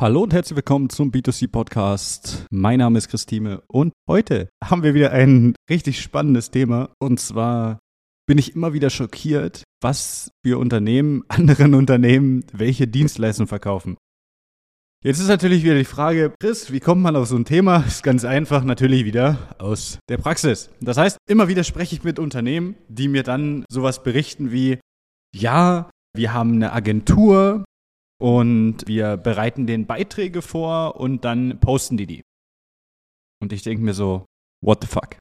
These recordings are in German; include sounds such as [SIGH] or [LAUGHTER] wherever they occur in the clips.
Hallo und herzlich willkommen zum B2C Podcast. Mein Name ist Christine und heute haben wir wieder ein richtig spannendes Thema und zwar bin ich immer wieder schockiert, was für Unternehmen, [LAUGHS] anderen Unternehmen, welche Dienstleistungen verkaufen. Jetzt ist natürlich wieder die Frage, Chris, wie kommt man auf so ein Thema? [LAUGHS] Ist ganz einfach, natürlich wieder aus der Praxis. Das heißt, immer wieder spreche ich mit Unternehmen, die mir dann sowas berichten wie, ja, wir haben eine Agentur, und wir bereiten den Beiträge vor und dann posten die die. Und ich denke mir so, what the fuck?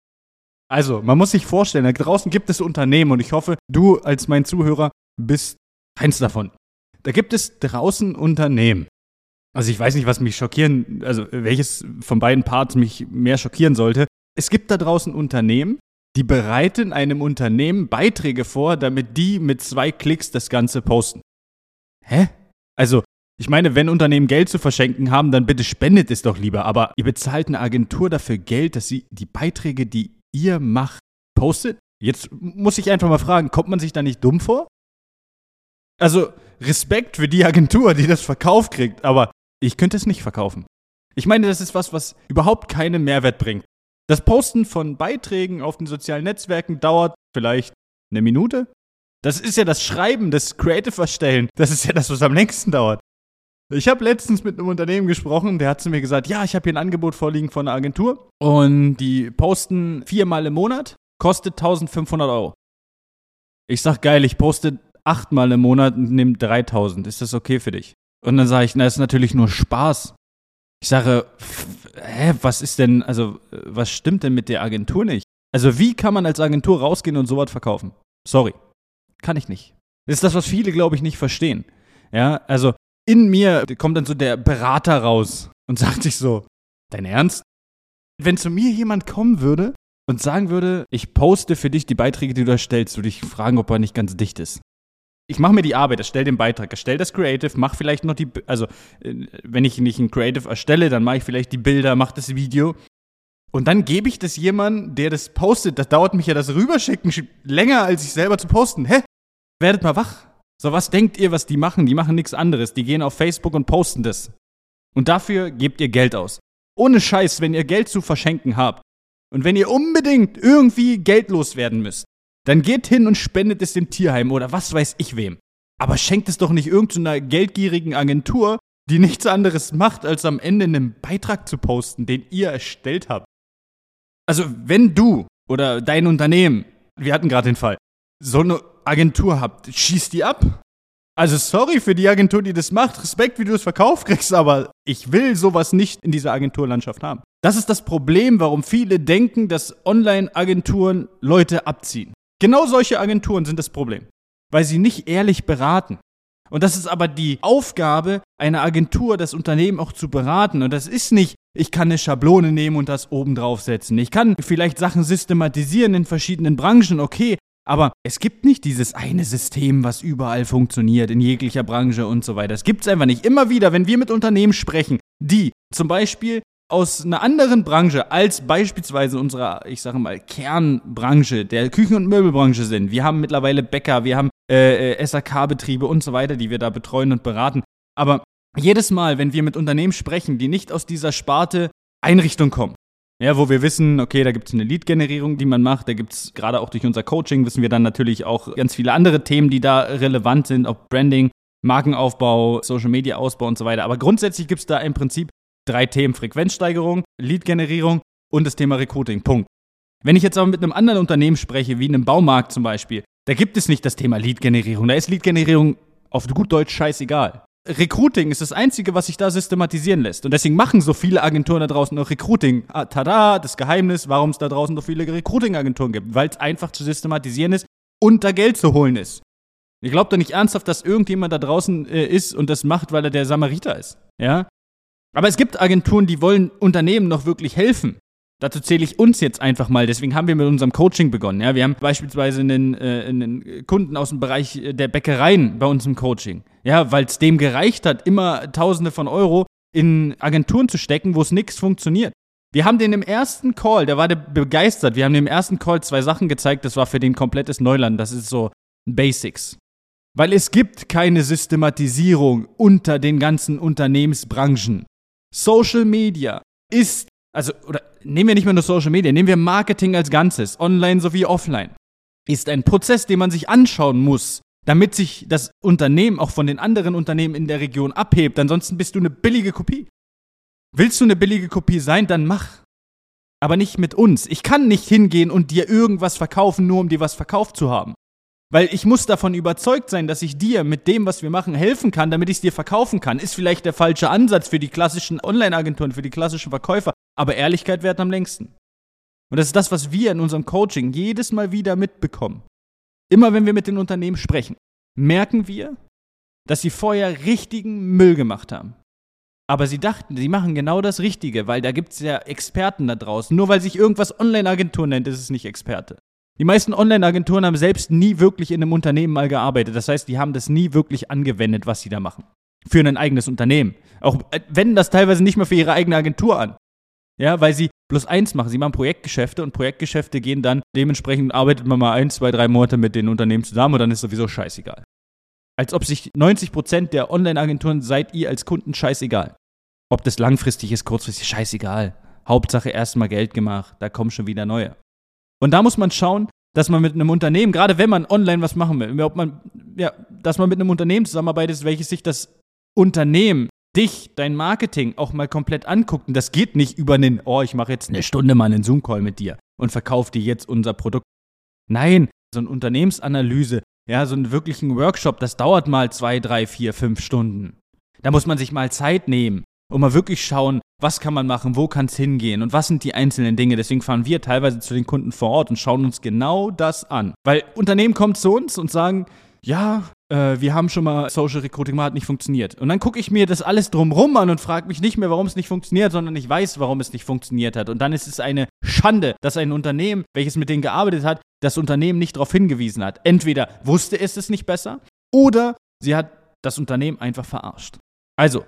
Also, man muss sich vorstellen, da draußen gibt es Unternehmen und ich hoffe, du als mein Zuhörer bist eins davon. Da gibt es draußen Unternehmen. Also ich weiß nicht, was mich schockieren, also welches von beiden Parts mich mehr schockieren sollte. Es gibt da draußen Unternehmen, die bereiten einem Unternehmen Beiträge vor, damit die mit zwei Klicks das Ganze posten. Hä? Also, ich meine, wenn Unternehmen Geld zu verschenken haben, dann bitte spendet es doch lieber. Aber ihr bezahlt eine Agentur dafür Geld, dass sie die Beiträge, die ihr macht, postet? Jetzt muss ich einfach mal fragen, kommt man sich da nicht dumm vor? Also, Respekt für die Agentur, die das verkauft kriegt, aber ich könnte es nicht verkaufen. Ich meine, das ist was, was überhaupt keinen Mehrwert bringt. Das Posten von Beiträgen auf den sozialen Netzwerken dauert vielleicht eine Minute, das ist ja das Schreiben, das Creative Erstellen. Das ist ja das, was am längsten dauert. Ich habe letztens mit einem Unternehmen gesprochen, der hat zu mir gesagt, ja, ich habe hier ein Angebot vorliegen von einer Agentur und die posten viermal im Monat, kostet 1500 Euro. Ich sag, geil, ich poste achtmal im Monat und nehme 3000. Ist das okay für dich? Und dann sage ich, na, ist natürlich nur Spaß. Ich sage, hä, was ist denn, also, was stimmt denn mit der Agentur nicht? Also, wie kann man als Agentur rausgehen und sowas verkaufen? Sorry. Kann ich nicht. Das ist das, was viele, glaube ich, nicht verstehen. Ja, also in mir kommt dann so der Berater raus und [LAUGHS] sagt sich so, dein Ernst? Wenn zu mir jemand kommen würde und sagen würde, ich poste für dich die Beiträge, die du erstellst, würde ich fragen, ob er nicht ganz dicht ist. Ich mache mir die Arbeit, erstelle den Beitrag, erstelle das Creative, mache vielleicht noch die, also äh, wenn ich nicht ein Creative erstelle, dann mache ich vielleicht die Bilder, mache das Video und dann gebe ich das jemandem, der das postet. Das dauert mich ja das Rüberschicken länger, als ich selber zu posten. Hä? Werdet mal wach. So, was denkt ihr, was die machen? Die machen nichts anderes. Die gehen auf Facebook und posten das. Und dafür gebt ihr Geld aus. Ohne Scheiß, wenn ihr Geld zu verschenken habt und wenn ihr unbedingt irgendwie geldlos werden müsst, dann geht hin und spendet es dem Tierheim oder was weiß ich wem. Aber schenkt es doch nicht irgendeiner geldgierigen Agentur, die nichts anderes macht, als am Ende einen Beitrag zu posten, den ihr erstellt habt. Also, wenn du oder dein Unternehmen, wir hatten gerade den Fall, so eine Agentur habt, schießt die ab. Also sorry für die Agentur, die das macht. Respekt, wie du es verkauft kriegst, aber ich will sowas nicht in dieser Agenturlandschaft haben. Das ist das Problem, warum viele denken, dass Online-Agenturen Leute abziehen. Genau solche Agenturen sind das Problem, weil sie nicht ehrlich beraten. Und das ist aber die Aufgabe einer Agentur, das Unternehmen auch zu beraten. Und das ist nicht, ich kann eine Schablone nehmen und das oben draufsetzen. Ich kann vielleicht Sachen systematisieren in verschiedenen Branchen, okay, aber es gibt nicht dieses eine System, was überall funktioniert, in jeglicher Branche und so weiter. Es gibt es einfach nicht. Immer wieder, wenn wir mit Unternehmen sprechen, die zum Beispiel aus einer anderen Branche als beispielsweise unserer, ich sage mal, Kernbranche, der Küchen- und Möbelbranche sind. Wir haben mittlerweile Bäcker, wir haben äh, äh SAK-Betriebe und so weiter, die wir da betreuen und beraten. Aber jedes Mal, wenn wir mit Unternehmen sprechen, die nicht aus dieser Sparte Einrichtung kommen, ja, wo wir wissen, okay, da gibt es eine Lead-Generierung, die man macht. Da gibt es gerade auch durch unser Coaching, wissen wir dann natürlich auch ganz viele andere Themen, die da relevant sind, ob Branding, Markenaufbau, Social-Media-Ausbau und so weiter. Aber grundsätzlich gibt es da im Prinzip drei Themen. Frequenzsteigerung, Lead-Generierung und das Thema Recruiting. Punkt. Wenn ich jetzt aber mit einem anderen Unternehmen spreche, wie einem Baumarkt zum Beispiel, da gibt es nicht das Thema Lead-Generierung. Da ist Lead-Generierung auf gut Deutsch scheißegal. Recruiting ist das Einzige, was sich da systematisieren lässt. Und deswegen machen so viele Agenturen da draußen noch Recruiting. Ah, tada, das Geheimnis, warum es da draußen so viele Recruiting-Agenturen gibt. Weil es einfach zu systematisieren ist und da Geld zu holen ist. Ich glaube doch nicht ernsthaft, dass irgendjemand da draußen äh, ist und das macht, weil er der Samariter ist. Ja? Aber es gibt Agenturen, die wollen Unternehmen noch wirklich helfen. Dazu zähle ich uns jetzt einfach mal. Deswegen haben wir mit unserem Coaching begonnen. Ja, wir haben beispielsweise einen, äh, einen Kunden aus dem Bereich äh, der Bäckereien bei uns im Coaching. Ja, weil es dem gereicht hat, immer Tausende von Euro in Agenturen zu stecken, wo es nichts funktioniert. Wir haben den im ersten Call, der war begeistert. Wir haben dem im ersten Call zwei Sachen gezeigt. Das war für den komplettes Neuland. Das ist so Basics. Weil es gibt keine Systematisierung unter den ganzen Unternehmensbranchen. Social Media ist, also, oder nehmen wir nicht mehr nur Social Media, nehmen wir Marketing als Ganzes, online sowie offline, ist ein Prozess, den man sich anschauen muss, damit sich das Unternehmen auch von den anderen Unternehmen in der Region abhebt. Ansonsten bist du eine billige Kopie. Willst du eine billige Kopie sein, dann mach. Aber nicht mit uns. Ich kann nicht hingehen und dir irgendwas verkaufen, nur um dir was verkauft zu haben. Weil ich muss davon überzeugt sein, dass ich dir mit dem, was wir machen, helfen kann, damit ich es dir verkaufen kann. Ist vielleicht der falsche Ansatz für die klassischen Online-Agenturen, für die klassischen Verkäufer, aber Ehrlichkeit währt am längsten. Und das ist das, was wir in unserem Coaching jedes Mal wieder mitbekommen. Immer wenn wir mit den Unternehmen sprechen, merken wir, dass sie vorher richtigen Müll gemacht haben. Aber sie dachten, sie machen genau das Richtige, weil da gibt es ja Experten da draußen. Nur weil sich irgendwas Online-Agentur nennt, ist es nicht Experte. Die meisten Online-Agenturen haben selbst nie wirklich in einem Unternehmen mal gearbeitet. Das heißt, die haben das nie wirklich angewendet, was sie da machen. Für ein eigenes Unternehmen. Auch äh, wenden das teilweise nicht mehr für ihre eigene Agentur an. Ja, weil sie bloß eins machen. Sie machen Projektgeschäfte und Projektgeschäfte gehen dann, dementsprechend arbeitet man mal ein, zwei, drei Monate mit den Unternehmen zusammen und dann ist sowieso scheißegal. Als ob sich 90% der Online-Agenturen seid ihr als Kunden scheißegal. Ob das langfristig ist, kurzfristig, scheißegal. Hauptsache erstmal Geld gemacht, da kommen schon wieder neue. Und da muss man schauen, dass man mit einem Unternehmen, gerade wenn man online was machen will, ob man, ja, dass man mit einem Unternehmen zusammenarbeitet, welches sich das Unternehmen, dich, dein Marketing auch mal komplett anguckt. Und das geht nicht über einen, oh, ich mache jetzt eine Stunde mal einen Zoom-Call mit dir und verkaufe dir jetzt unser Produkt. Nein, so eine Unternehmensanalyse, ja, so einen wirklichen Workshop, das dauert mal zwei, drei, vier, fünf Stunden. Da muss man sich mal Zeit nehmen und mal wirklich schauen, was kann man machen, wo kann es hingehen und was sind die einzelnen Dinge. Deswegen fahren wir teilweise zu den Kunden vor Ort und schauen uns genau das an. Weil Unternehmen kommen zu uns und sagen, ja, äh, wir haben schon mal Social Recruiting, mal hat nicht funktioniert. Und dann gucke ich mir das alles drumrum an und frage mich nicht mehr, warum es nicht funktioniert, sondern ich weiß, warum es nicht funktioniert hat. Und dann ist es eine Schande, dass ein Unternehmen, welches mit denen gearbeitet hat, das Unternehmen nicht darauf hingewiesen hat. Entweder wusste es es nicht besser oder sie hat das Unternehmen einfach verarscht. Also,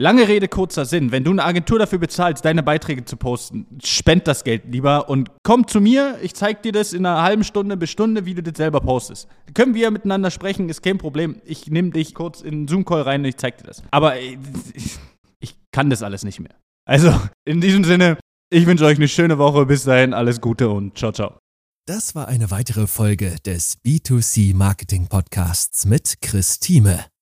Lange Rede, kurzer Sinn. Wenn du eine Agentur dafür bezahlst, deine Beiträge zu posten, spend das Geld lieber und komm zu mir. Ich zeig dir das in einer halben Stunde bis Stunde, wie du das selber postest. Können wir miteinander sprechen, ist kein Problem. Ich nehme dich kurz in einen Zoom-Call rein und ich zeig dir das. Aber ich, [LAUGHS] ich kann das alles nicht mehr. Also, in diesem Sinne, ich wünsche euch eine schöne Woche. Bis dahin, alles Gute und ciao, ciao. Das war eine weitere Folge des B2C Marketing Podcasts mit Chris Thieme.